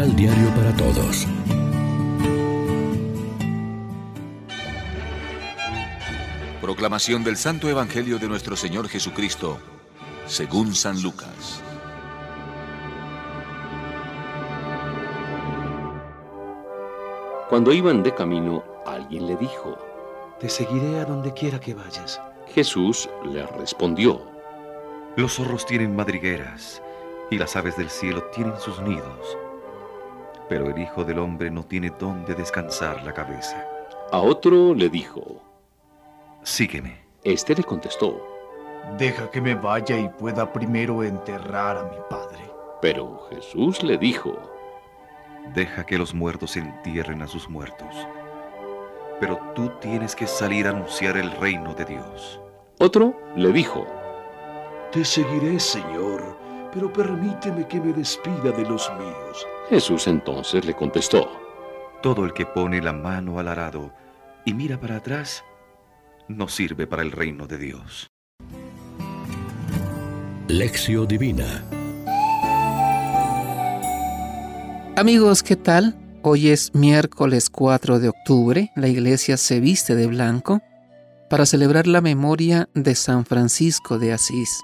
Misal Diario para Todos. Proclamación del Santo Evangelio de nuestro Señor Jesucristo, según San Lucas. Cuando iban de camino, alguien le dijo, Te seguiré a donde quiera que vayas. Jesús le respondió, Los zorros tienen madrigueras y las aves del cielo tienen sus nidos, pero el Hijo del Hombre no tiene dónde descansar la cabeza. A otro le dijo, Sígueme. Este le contestó, Deja que me vaya y pueda primero enterrar a mi padre. pero Jesús le dijo, Deja que los muertos entierren a sus muertos. Pero tú tienes que salir a anunciar el reino de Dios. otro le dijo, Te seguiré, Señor, pero permíteme que me despida de los míos. Jesús entonces le contestó, Todo el que pone la mano al arado y mira para atrás, no sirve para el reino de Dios. Lección Divina. Amigos, ¿qué tal? Hoy es miércoles 4 de octubre. La iglesia se viste de blanco para celebrar la memoria de San Francisco de Asís.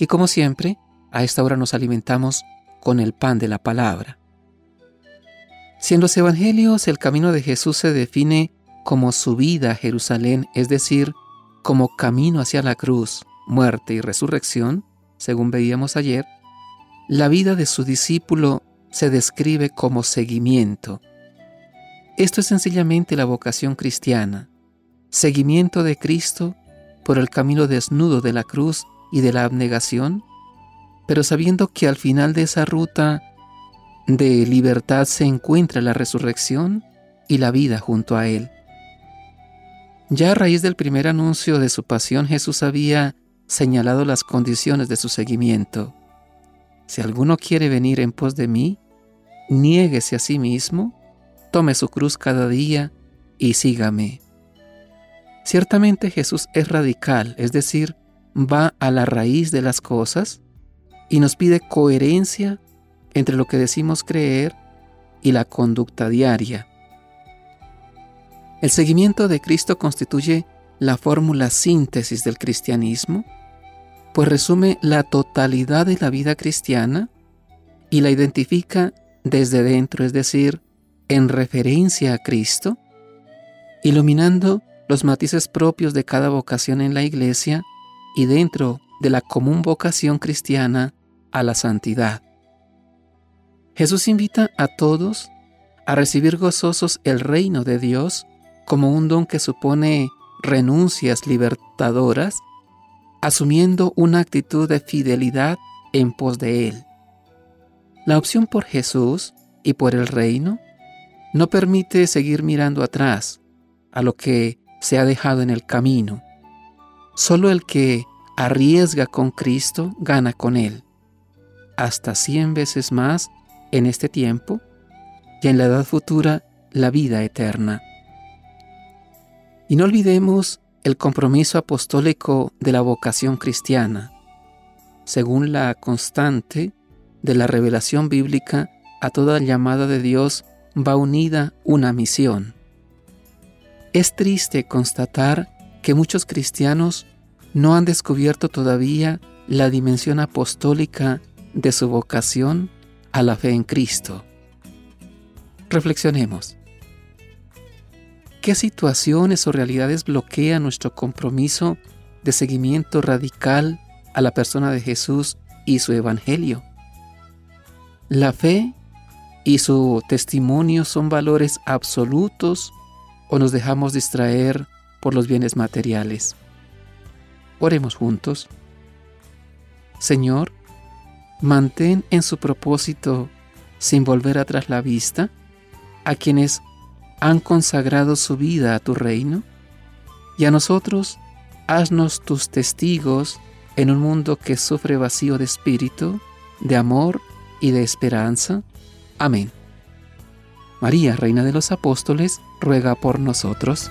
Y como siempre, a esta hora nos alimentamos con el pan de la palabra. Si en los evangelios el camino de Jesús se define como subida a Jerusalén, es decir, como camino hacia la cruz, muerte y resurrección, según veíamos ayer, la vida de su discípulo se describe como seguimiento. Esto es sencillamente la vocación cristiana, seguimiento de Cristo por el camino desnudo de la cruz y de la abnegación, pero sabiendo que al final de esa ruta de libertad se encuentra la resurrección y la vida junto a Él. Ya a raíz del primer anuncio de su pasión, Jesús había señalado las condiciones de su seguimiento. Si alguno quiere venir en pos de mí, niéguese a sí mismo, tome su cruz cada día y sígame. Ciertamente Jesús es radical, es decir, va a la raíz de las cosas y nos pide coherencia entre lo que decimos creer y la conducta diaria. El seguimiento de Cristo constituye la fórmula síntesis del cristianismo, pues resume la totalidad de la vida cristiana y la identifica desde dentro, es decir, en referencia a Cristo, iluminando los matices propios de cada vocación en la Iglesia y dentro de la común vocación cristiana a la santidad. Jesús invita a todos a recibir gozosos el reino de Dios como un don que supone renuncias libertadoras, asumiendo una actitud de fidelidad en pos de Él. La opción por Jesús y por el reino no permite seguir mirando atrás a lo que se ha dejado en el camino. Solo el que arriesga con Cristo gana con Él, hasta cien veces más en este tiempo y en la edad futura la vida eterna. Y no olvidemos el compromiso apostólico de la vocación cristiana. Según la constante de la revelación bíblica, a toda llamada de Dios va unida una misión. Es triste constatar que muchos cristianos no han descubierto todavía la dimensión apostólica de su vocación a la fe en Cristo. Reflexionemos. ¿Qué situaciones o realidades bloquean nuestro compromiso de seguimiento radical a la persona de Jesús y su Evangelio? ¿La fe y su testimonio son valores absolutos o nos dejamos distraer por los bienes materiales? Oremos juntos. Señor, mantén en su propósito, sin volver atrás la vista, a quienes han consagrado su vida a tu reino, y a nosotros, haznos tus testigos en un mundo que sufre vacío de espíritu, de amor y de esperanza. Amén. María, Reina de los Apóstoles, ruega por nosotros.